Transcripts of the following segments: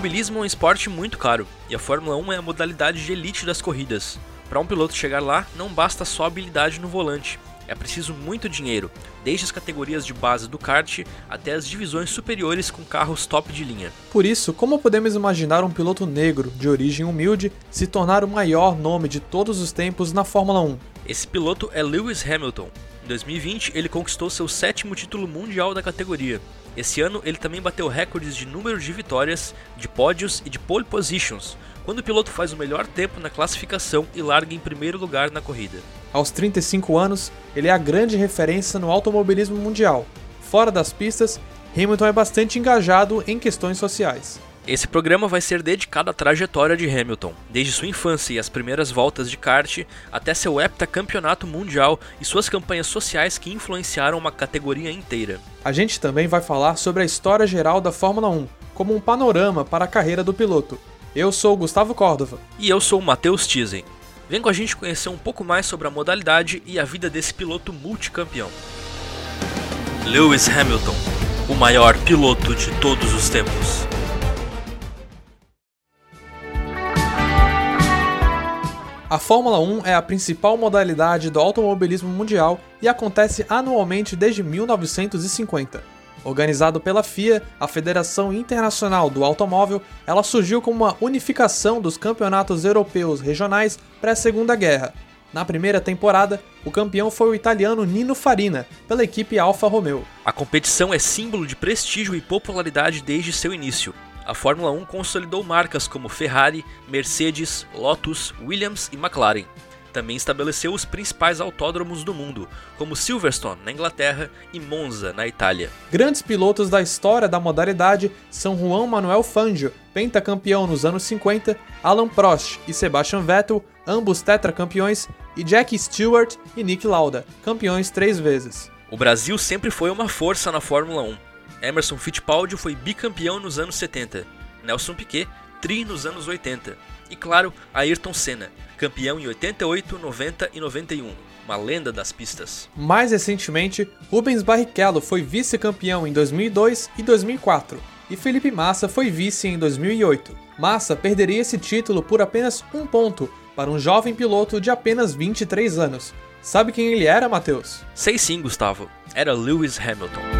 automobilismo é um esporte muito caro, e a Fórmula 1 é a modalidade de elite das corridas. Para um piloto chegar lá, não basta só habilidade no volante, é preciso muito dinheiro, desde as categorias de base do kart até as divisões superiores com carros top de linha. Por isso, como podemos imaginar um piloto negro, de origem humilde, se tornar o maior nome de todos os tempos na Fórmula 1? Esse piloto é Lewis Hamilton. Em 2020, ele conquistou seu sétimo título mundial da categoria. Esse ano, ele também bateu recordes de número de vitórias, de pódios e de pole positions, quando o piloto faz o melhor tempo na classificação e larga em primeiro lugar na corrida. Aos 35 anos, ele é a grande referência no automobilismo mundial. Fora das pistas, Hamilton é bastante engajado em questões sociais. Esse programa vai ser dedicado à trajetória de Hamilton, desde sua infância e as primeiras voltas de kart até seu heptacampeonato mundial e suas campanhas sociais que influenciaram uma categoria inteira. A gente também vai falar sobre a história geral da Fórmula 1, como um panorama para a carreira do piloto, eu sou o Gustavo Córdova. E eu sou o Matheus Tizen. Vem com a gente conhecer um pouco mais sobre a modalidade e a vida desse piloto multicampeão. Lewis Hamilton, o maior piloto de todos os tempos. A Fórmula 1 é a principal modalidade do automobilismo mundial e acontece anualmente desde 1950. Organizado pela FIA, a Federação Internacional do Automóvel, ela surgiu como uma unificação dos campeonatos europeus regionais pré-Segunda Guerra. Na primeira temporada, o campeão foi o italiano Nino Farina, pela equipe Alfa Romeo. A competição é símbolo de prestígio e popularidade desde seu início. A Fórmula 1 consolidou marcas como Ferrari, Mercedes, Lotus, Williams e McLaren. Também estabeleceu os principais autódromos do mundo, como Silverstone, na Inglaterra, e Monza, na Itália. Grandes pilotos da história da modalidade são Juan Manuel Fangio, pentacampeão nos anos 50, Alan Prost e Sebastian Vettel, ambos tetracampeões, e Jack Stewart e Nick Lauda, campeões três vezes. O Brasil sempre foi uma força na Fórmula 1. Emerson Fittipaldi foi bicampeão nos anos 70, Nelson Piquet, tri nos anos 80, e claro, Ayrton Senna, campeão em 88, 90 e 91, uma lenda das pistas. Mais recentemente, Rubens Barrichello foi vice-campeão em 2002 e 2004, e Felipe Massa foi vice em 2008. Massa perderia esse título por apenas um ponto para um jovem piloto de apenas 23 anos. Sabe quem ele era, Matheus? Sei sim, Gustavo. Era Lewis Hamilton.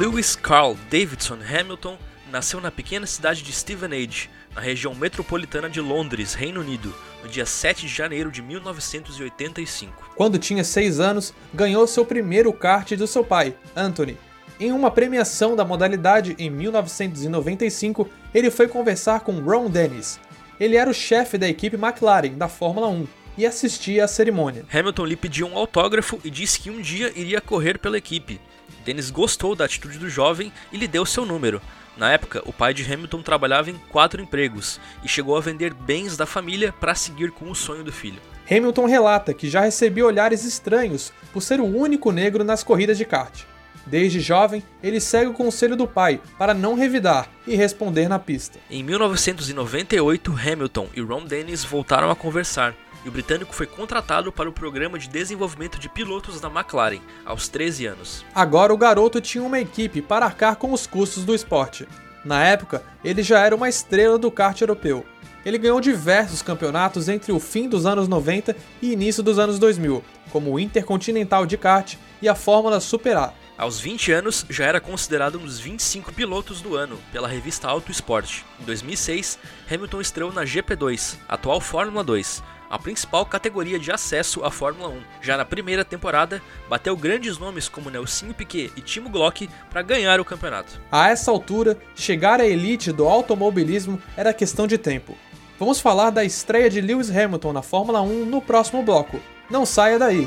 Lewis Carl Davidson Hamilton nasceu na pequena cidade de Stevenage, na região metropolitana de Londres, Reino Unido, no dia 7 de janeiro de 1985. Quando tinha 6 anos, ganhou seu primeiro kart do seu pai, Anthony. Em uma premiação da modalidade em 1995, ele foi conversar com Ron Dennis. Ele era o chefe da equipe McLaren da Fórmula 1 e assistia à cerimônia. Hamilton lhe pediu um autógrafo e disse que um dia iria correr pela equipe. Dennis gostou da atitude do jovem e lhe deu seu número. Na época, o pai de Hamilton trabalhava em quatro empregos e chegou a vender bens da família para seguir com o sonho do filho. Hamilton relata que já recebia olhares estranhos por ser o único negro nas corridas de kart. Desde jovem, ele segue o conselho do pai para não revidar e responder na pista. Em 1998, Hamilton e Ron Dennis voltaram a conversar e o britânico foi contratado para o programa de desenvolvimento de pilotos da McLaren, aos 13 anos. Agora o garoto tinha uma equipe para arcar com os custos do esporte. Na época, ele já era uma estrela do kart europeu. Ele ganhou diversos campeonatos entre o fim dos anos 90 e início dos anos 2000, como o Intercontinental de kart e a Fórmula Super A. Aos 20 anos, já era considerado um dos 25 pilotos do ano pela revista Auto Sport. Em 2006, Hamilton estreou na GP2, atual Fórmula 2, a principal categoria de acesso à Fórmula 1. Já na primeira temporada, bateu grandes nomes como Nelsinho Piquet e Timo Glock para ganhar o campeonato. A essa altura, chegar à elite do automobilismo era questão de tempo. Vamos falar da estreia de Lewis Hamilton na Fórmula 1 no próximo bloco. Não saia daí!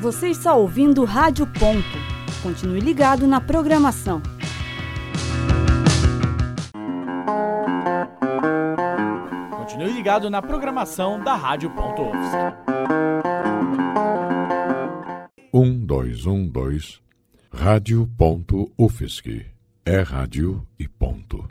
Você está ouvindo Rádio Ponto. Continue ligado na programação. Ligado na programação da Rádio Ponto Um, dois, um, dois. Rádio Ponto UFSC. É rádio e ponto.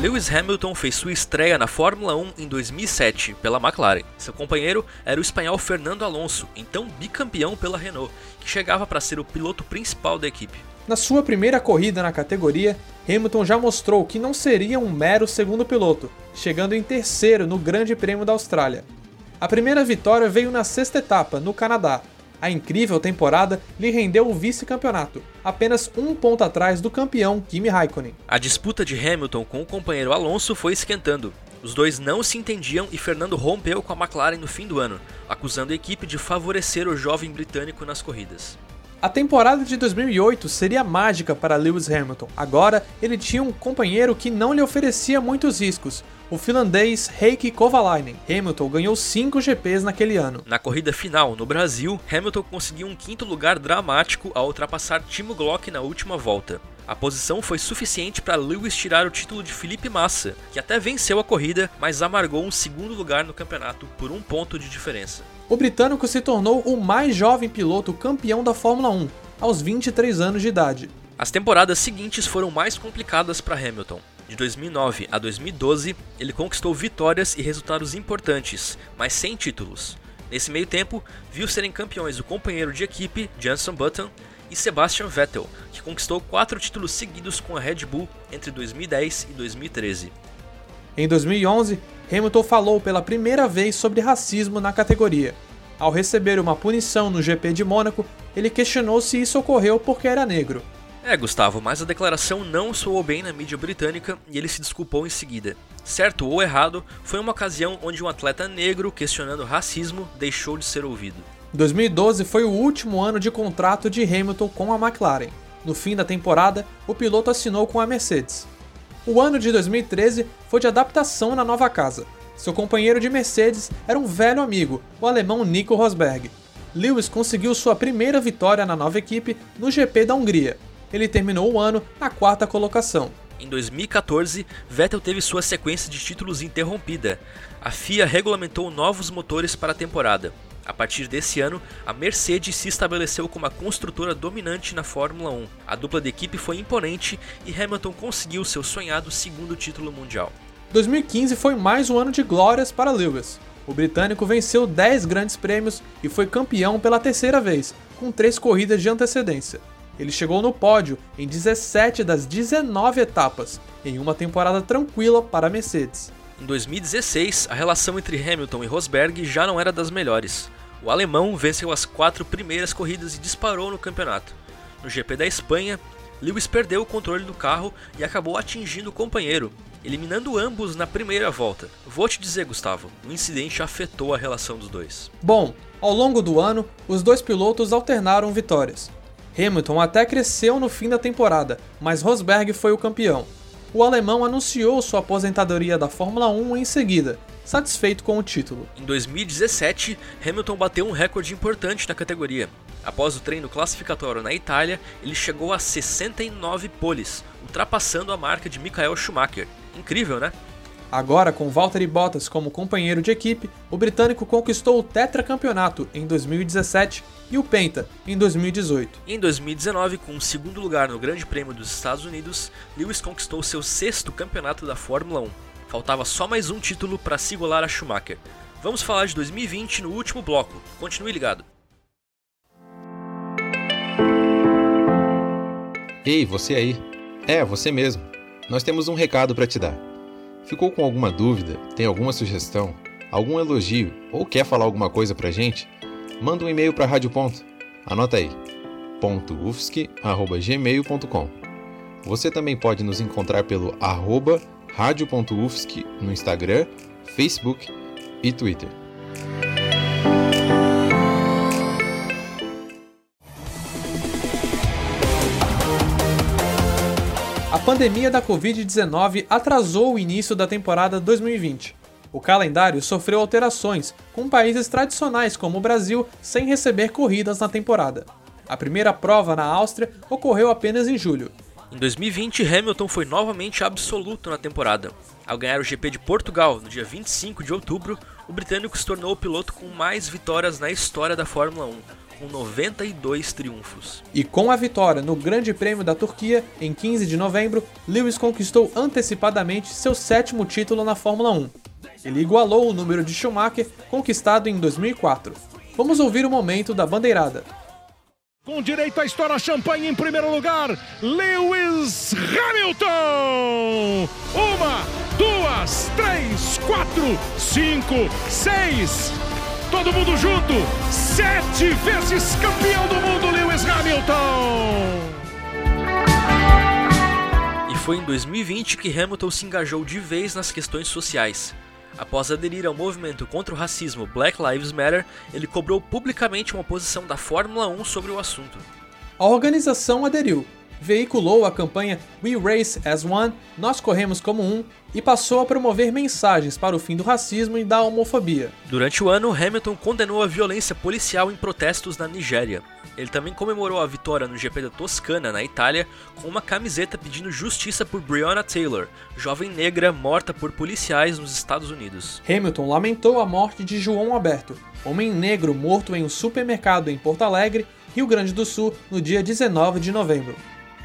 Lewis Hamilton fez sua estreia na Fórmula 1 em 2007 pela McLaren. Seu companheiro era o espanhol Fernando Alonso, então bicampeão pela Renault, que chegava para ser o piloto principal da equipe. Na sua primeira corrida na categoria, Hamilton já mostrou que não seria um mero segundo piloto, chegando em terceiro no Grande Prêmio da Austrália. A primeira vitória veio na sexta etapa, no Canadá. A incrível temporada lhe rendeu o vice-campeonato, apenas um ponto atrás do campeão Kimi Raikkonen. A disputa de Hamilton com o companheiro Alonso foi esquentando. Os dois não se entendiam e Fernando rompeu com a McLaren no fim do ano, acusando a equipe de favorecer o jovem britânico nas corridas. A temporada de 2008 seria mágica para Lewis Hamilton. Agora, ele tinha um companheiro que não lhe oferecia muitos riscos, o finlandês Heikki Kovalainen. Hamilton ganhou 5 GPs naquele ano. Na corrida final, no Brasil, Hamilton conseguiu um quinto lugar dramático ao ultrapassar Timo Glock na última volta. A posição foi suficiente para Lewis tirar o título de Felipe Massa, que até venceu a corrida, mas amargou um segundo lugar no campeonato por um ponto de diferença. O britânico se tornou o mais jovem piloto campeão da Fórmula 1, aos 23 anos de idade. As temporadas seguintes foram mais complicadas para Hamilton. De 2009 a 2012, ele conquistou vitórias e resultados importantes, mas sem títulos. Nesse meio tempo, viu serem campeões o companheiro de equipe, Jenson Button, e Sebastian Vettel, que conquistou quatro títulos seguidos com a Red Bull entre 2010 e 2013. Em 2011, Hamilton falou pela primeira vez sobre racismo na categoria. Ao receber uma punição no GP de Mônaco, ele questionou se isso ocorreu porque era negro. É, Gustavo, mas a declaração não soou bem na mídia britânica e ele se desculpou em seguida. Certo ou errado, foi uma ocasião onde um atleta negro questionando racismo deixou de ser ouvido. 2012 foi o último ano de contrato de Hamilton com a McLaren. No fim da temporada, o piloto assinou com a Mercedes. O ano de 2013 foi de adaptação na nova casa. Seu companheiro de Mercedes era um velho amigo, o alemão Nico Rosberg. Lewis conseguiu sua primeira vitória na nova equipe no GP da Hungria. Ele terminou o ano na quarta colocação. Em 2014, Vettel teve sua sequência de títulos interrompida. A FIA regulamentou novos motores para a temporada. A partir desse ano, a Mercedes se estabeleceu como a construtora dominante na Fórmula 1. A dupla de equipe foi imponente e Hamilton conseguiu seu sonhado segundo título mundial. 2015 foi mais um ano de glórias para Lewis. O britânico venceu 10 grandes prêmios e foi campeão pela terceira vez, com três corridas de antecedência. Ele chegou no pódio em 17 das 19 etapas, em uma temporada tranquila para a Mercedes. Em 2016, a relação entre Hamilton e Rosberg já não era das melhores. O alemão venceu as quatro primeiras corridas e disparou no campeonato. No GP da Espanha, Lewis perdeu o controle do carro e acabou atingindo o companheiro, eliminando ambos na primeira volta. Vou te dizer, Gustavo, o incidente afetou a relação dos dois. Bom, ao longo do ano, os dois pilotos alternaram vitórias. Hamilton até cresceu no fim da temporada, mas Rosberg foi o campeão. O alemão anunciou sua aposentadoria da Fórmula 1 em seguida, satisfeito com o título. Em 2017, Hamilton bateu um recorde importante na categoria. Após o treino classificatório na Itália, ele chegou a 69 poles, ultrapassando a marca de Michael Schumacher. Incrível, né? Agora, com Valtteri Bottas como companheiro de equipe, o britânico conquistou o tetracampeonato em 2017 e o Penta em 2018. Em 2019, com um segundo lugar no Grande Prêmio dos Estados Unidos, Lewis conquistou seu sexto campeonato da Fórmula 1. Faltava só mais um título para se igualar a Schumacher. Vamos falar de 2020 no último bloco. Continue ligado. Ei, você aí. É, você mesmo. Nós temos um recado para te dar. Ficou com alguma dúvida? Tem alguma sugestão? Algum elogio? Ou quer falar alguma coisa pra gente? Manda um e-mail para Rádio Ponto. Anota aí. .ufsc@gmail.com. Você também pode nos encontrar pelo arroba radio.ufsc no Instagram, Facebook e Twitter. A pandemia da Covid-19 atrasou o início da temporada 2020. O calendário sofreu alterações, com países tradicionais como o Brasil sem receber corridas na temporada. A primeira prova na Áustria ocorreu apenas em julho, em 2020, Hamilton foi novamente absoluto na temporada. Ao ganhar o GP de Portugal no dia 25 de outubro, o britânico se tornou o piloto com mais vitórias na história da Fórmula 1, com 92 triunfos. E com a vitória no Grande Prêmio da Turquia, em 15 de novembro, Lewis conquistou antecipadamente seu sétimo título na Fórmula 1. Ele igualou o número de Schumacher conquistado em 2004. Vamos ouvir o momento da bandeirada. Com direito a estourar champanhe em primeiro lugar, Lewis Hamilton! Uma, duas, três, quatro, cinco, seis. Todo mundo junto! Sete vezes campeão do mundo, Lewis Hamilton! E foi em 2020 que Hamilton se engajou de vez nas questões sociais. Após aderir ao movimento contra o racismo Black Lives Matter, ele cobrou publicamente uma posição da Fórmula 1 sobre o assunto. A organização aderiu, veiculou a campanha We Race as One, Nós Corremos como Um, e passou a promover mensagens para o fim do racismo e da homofobia. Durante o ano, Hamilton condenou a violência policial em protestos na Nigéria. Ele também comemorou a vitória no GP da Toscana, na Itália, com uma camiseta pedindo justiça por Breonna Taylor, jovem negra morta por policiais nos Estados Unidos. Hamilton lamentou a morte de João Alberto, homem negro morto em um supermercado em Porto Alegre, Rio Grande do Sul, no dia 19 de novembro.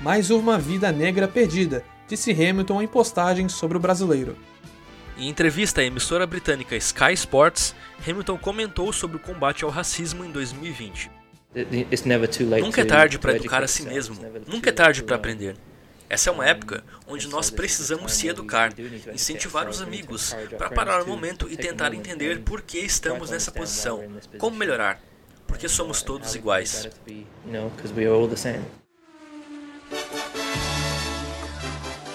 Mais uma vida negra perdida, disse Hamilton em postagem sobre o brasileiro. Em entrevista à emissora britânica Sky Sports, Hamilton comentou sobre o combate ao racismo em 2020. Nunca é tarde para educar a si mesmo. Nunca é tarde para aprender. Essa é uma época onde nós precisamos se educar, incentivar os amigos para parar o momento e tentar entender por que estamos nessa posição, como melhorar, porque somos todos iguais.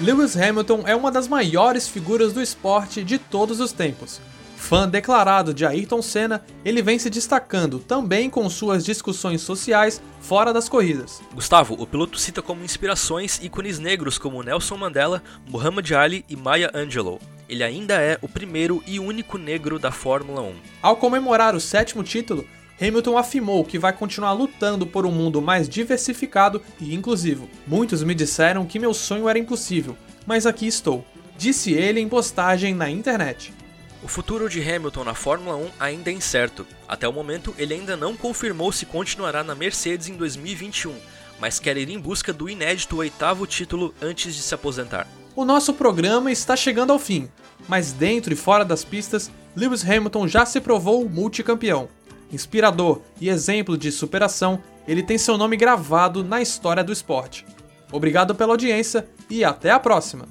Lewis Hamilton é uma das maiores figuras do esporte de todos os tempos. Fã declarado de Ayrton Senna, ele vem se destacando também com suas discussões sociais fora das corridas. Gustavo, o piloto cita como inspirações ícones negros como Nelson Mandela, Muhammad Ali e Maya Angelou. Ele ainda é o primeiro e único negro da Fórmula 1. Ao comemorar o sétimo título, Hamilton afirmou que vai continuar lutando por um mundo mais diversificado e inclusivo. Muitos me disseram que meu sonho era impossível, mas aqui estou, disse ele em postagem na internet. O futuro de Hamilton na Fórmula 1 ainda é incerto. Até o momento, ele ainda não confirmou se continuará na Mercedes em 2021, mas quer ir em busca do inédito oitavo título antes de se aposentar. O nosso programa está chegando ao fim, mas dentro e fora das pistas, Lewis Hamilton já se provou multicampeão. Inspirador e exemplo de superação, ele tem seu nome gravado na história do esporte. Obrigado pela audiência e até a próxima!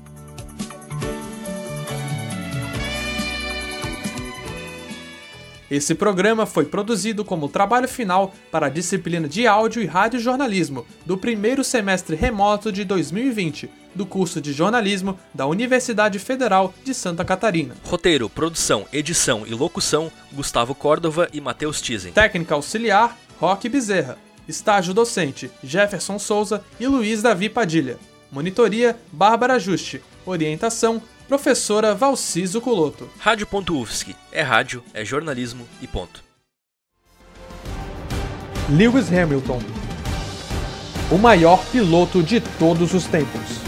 Esse programa foi produzido como trabalho final para a disciplina de áudio e radiojornalismo do primeiro semestre remoto de 2020 do curso de jornalismo da Universidade Federal de Santa Catarina. Roteiro, produção, edição e locução: Gustavo Córdova e Matheus Tizen. Técnica auxiliar: Roque Bezerra. Estágio docente: Jefferson Souza e Luiz Davi Padilha. Monitoria: Bárbara Juste. Orientação: Professora Valciso Culoto. Rádio.UFSC. É rádio, é jornalismo e ponto. Lewis Hamilton. O maior piloto de todos os tempos.